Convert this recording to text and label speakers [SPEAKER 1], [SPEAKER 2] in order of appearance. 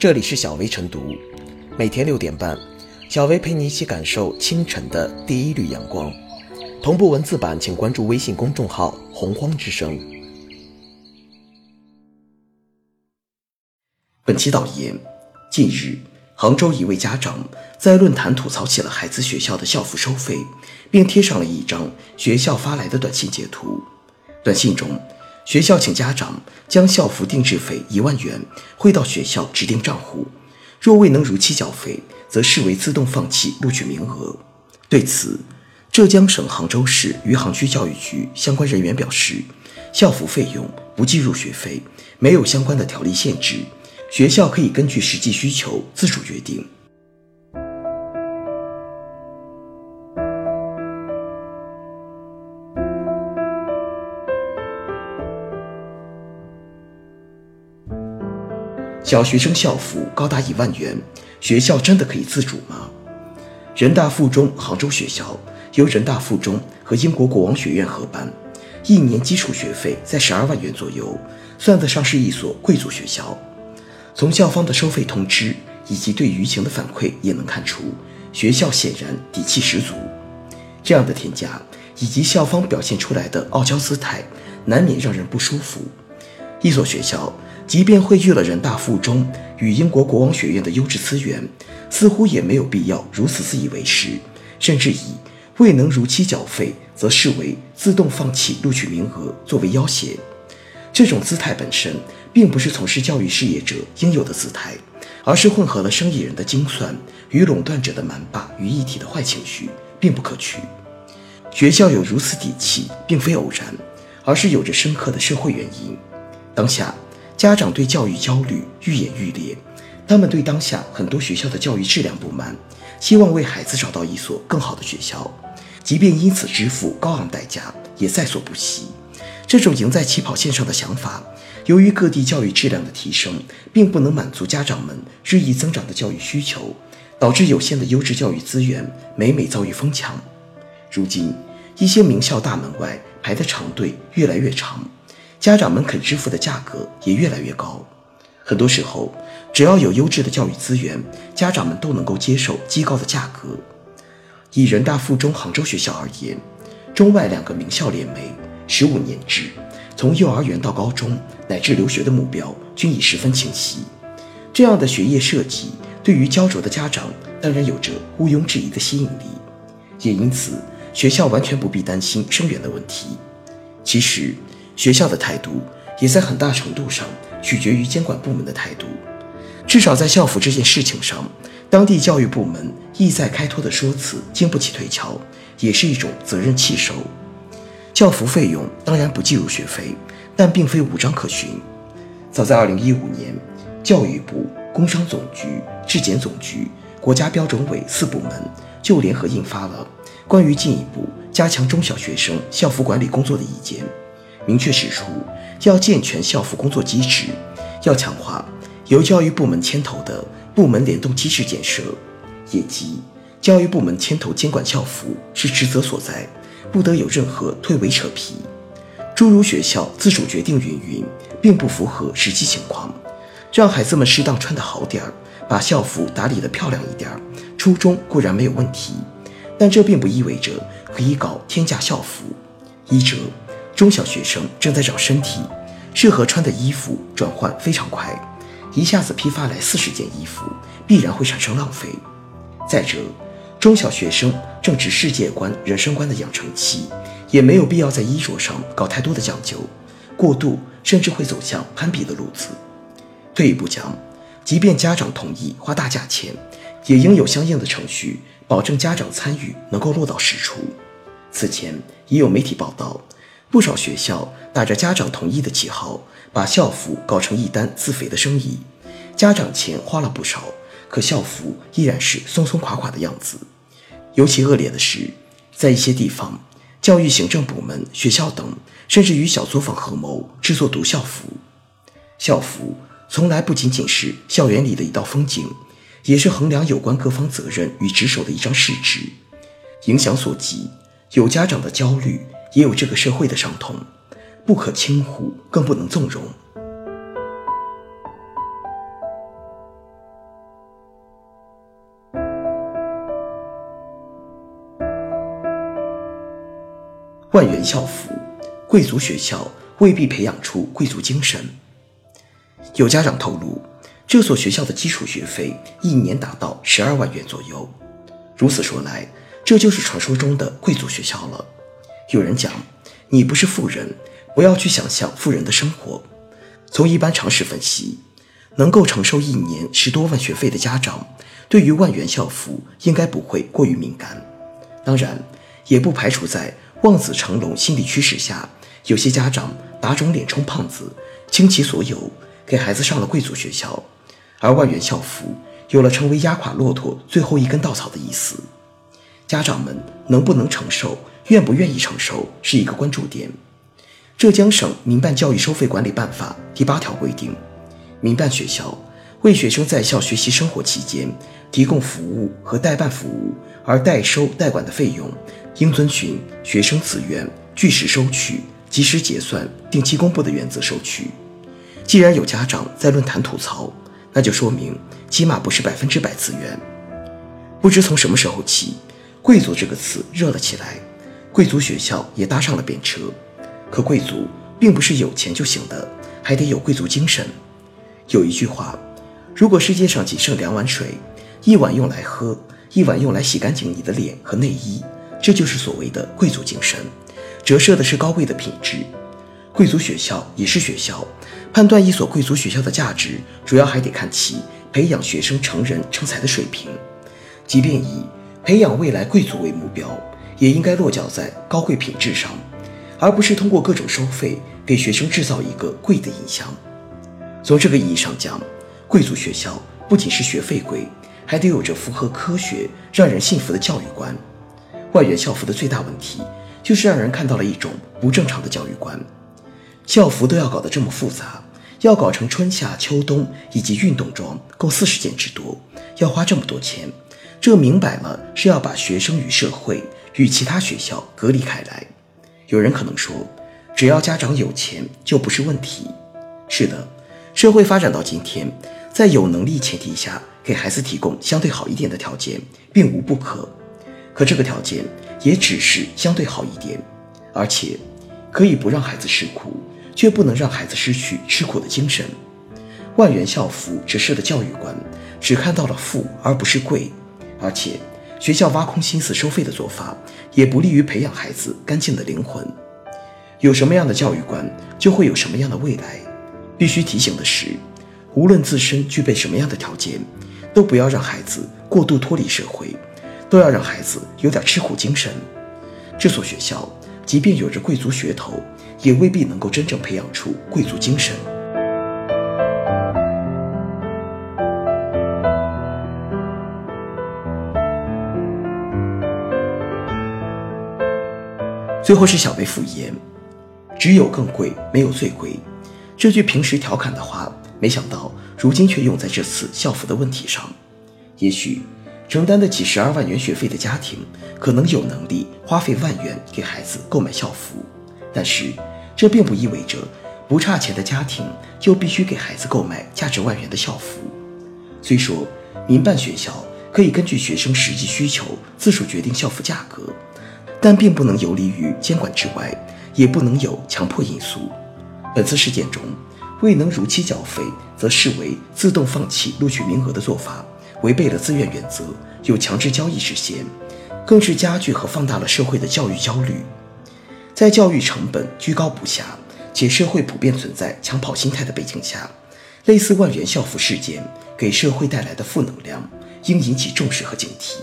[SPEAKER 1] 这里是小薇晨读，每天六点半，小薇陪你一起感受清晨的第一缕阳光。同步文字版，请关注微信公众号“洪荒之声”。本期导言：近日，杭州一位家长在论坛吐槽起了孩子学校的校服收费，并贴上了一张学校发来的短信截图。短信中，学校请家长将校服定制费一万元汇到学校指定账户，若未能如期缴费，则视为自动放弃录取名额。对此，浙江省杭州市余杭区教育局相关人员表示，校服费用不计入学费，没有相关的条例限制，学校可以根据实际需求自主决定。小学生校服高达一万元，学校真的可以自主吗？人大附中杭州学校由人大附中和英国国王学院合办，一年基础学费在十二万元左右，算得上是一所贵族学校。从校方的收费通知以及对舆情的反馈也能看出，学校显然底气十足。这样的天价以及校方表现出来的傲娇姿态，难免让人不舒服。一所学校。即便汇聚了人大附中与英国国王学院的优质资源，似乎也没有必要如此自以为是，甚至以未能如期缴费则视为自动放弃录取名额作为要挟。这种姿态本身并不是从事教育事业者应有的姿态，而是混合了生意人的精算与垄断者的蛮霸于一体的坏情绪，并不可取。学校有如此底气，并非偶然，而是有着深刻的社会原因。当下。家长对教育焦虑愈演愈烈，他们对当下很多学校的教育质量不满，希望为孩子找到一所更好的学校，即便因此支付高昂代价，也在所不惜。这种赢在起跑线上的想法，由于各地教育质量的提升，并不能满足家长们日益增长的教育需求，导致有限的优质教育资源每每遭遇疯抢。如今，一些名校大门外排的长队越来越长。家长们肯支付的价格也越来越高，很多时候，只要有优质的教育资源，家长们都能够接受极高的价格。以人大附中杭州学校而言，中外两个名校联袂，十五年制，从幼儿园到高中乃至留学的目标均已十分清晰。这样的学业设计，对于焦灼的家长当然有着毋庸置疑的吸引力，也因此，学校完全不必担心生源的问题。其实。学校的态度也在很大程度上取决于监管部门的态度，至少在校服这件事情上，当地教育部门意在开脱的说辞经不起推敲，也是一种责任弃守。校服费用当然不计入学费，但并非无章可循。早在2015年，教育部、工商总局、质检总局、国家标准委四部门就联合印发了关于进一步加强中小学生校服管理工作的意见。明确指出，要健全校服工作机制，要强化由教育部门牵头的部门联动机制建设，以及教育部门牵头监管校服是职责所在，不得有任何推诿扯皮。诸如学校自主决定云云，并不符合实际情况。让孩子们适当穿得好点儿，把校服打理得漂亮一点儿，初衷固然没有问题，但这并不意味着可以搞天价校服。一者。中小学生正在长身体，适合穿的衣服转换非常快，一下子批发来四十件衣服，必然会产生浪费。再者，中小学生正值世界观、人生观的养成期，也没有必要在衣着上搞太多的讲究，过度甚至会走向攀比的路子。退一步讲，即便家长同意花大价钱，也应有相应的程序，保证家长参与能够落到实处。此前已有媒体报道。不少学校打着家长同意的旗号，把校服搞成一单自肥的生意，家长钱花了不少，可校服依然是松松垮垮的样子。尤其恶劣的是，在一些地方，教育行政部门、学校等甚至与小作坊合谋制作毒校服。校服从来不仅仅是校园里的一道风景，也是衡量有关各方责任与职守的一张试纸。影响所及，有家长的焦虑。也有这个社会的伤痛不可轻忽更不能纵容。万元校服贵族学校未必培养出贵族精神。有家长透露这所学校的基础学费一年达到十二万元左右。如此说来这就是传说中的贵族学校了。有人讲，你不是富人，不要去想象富人的生活。从一般常识分析，能够承受一年十多万学费的家长，对于万元校服应该不会过于敏感。当然，也不排除在望子成龙心理驱使下，有些家长打肿脸充胖子，倾其所有给孩子上了贵族学校，而万元校服有了成为压垮骆驼最后一根稻草的意思。家长们能不能承受？愿不愿意承受是一个关注点。浙江省民办教育收费管理办法第八条规定，民办学校为学生在校学习生活期间提供服务和代办服务而代收代管的费用，应遵循学生自愿、据实收取、及时结算、定期公布的原则收取。既然有家长在论坛吐槽，那就说明起码不是百分之百自愿。不知从什么时候起，“贵族”这个词热了起来。贵族学校也搭上了便车，可贵族并不是有钱就行的，还得有贵族精神。有一句话，如果世界上仅剩两碗水，一碗用来喝，一碗用来洗干净你的脸和内衣，这就是所谓的贵族精神，折射的是高贵的品质。贵族学校也是学校，判断一所贵族学校的价值，主要还得看其培养学生成人成才的水平。即便以培养未来贵族为目标。也应该落脚在高贵品质上，而不是通过各种收费给学生制造一个贵的印象。从这个意义上讲，贵族学校不仅是学费贵，还得有着符合科学、让人信服的教育观。万元校服的最大问题就是让人看到了一种不正常的教育观。校服都要搞得这么复杂，要搞成春夏秋冬以及运动装，共四十件之多，要花这么多钱，这明摆了是要把学生与社会。与其他学校隔离开来。有人可能说，只要家长有钱就不是问题。是的，社会发展到今天，在有能力前提下，给孩子提供相对好一点的条件，并无不可。可这个条件也只是相对好一点，而且可以不让孩子吃苦，却不能让孩子失去吃苦的精神。万元校服折射的教育观，只看到了富而不是贵，而且。学校挖空心思收费的做法，也不利于培养孩子干净的灵魂。有什么样的教育观，就会有什么样的未来。必须提醒的是，无论自身具备什么样的条件，都不要让孩子过度脱离社会，都要让孩子有点吃苦精神。这所学校，即便有着贵族血统，也未必能够真正培养出贵族精神。最后是小贝复言：“只有更贵，没有最贵。”这句平时调侃的话，没想到如今却用在这次校服的问题上。也许承担得起十二万元学费的家庭，可能有能力花费万元给孩子购买校服，但是这并不意味着不差钱的家庭就必须给孩子购买价值万元的校服。虽说民办学校可以根据学生实际需求自主决定校服价格。但并不能游离于监管之外，也不能有强迫因素。本次事件中，未能如期缴费，则视为自动放弃录取名额的做法，违背了自愿原则，有强制交易之嫌，更是加剧和放大了社会的教育焦虑。在教育成本居高不下，且社会普遍存在抢跑心态的背景下，类似万元校服事件给社会带来的负能量，应引起重视和警惕。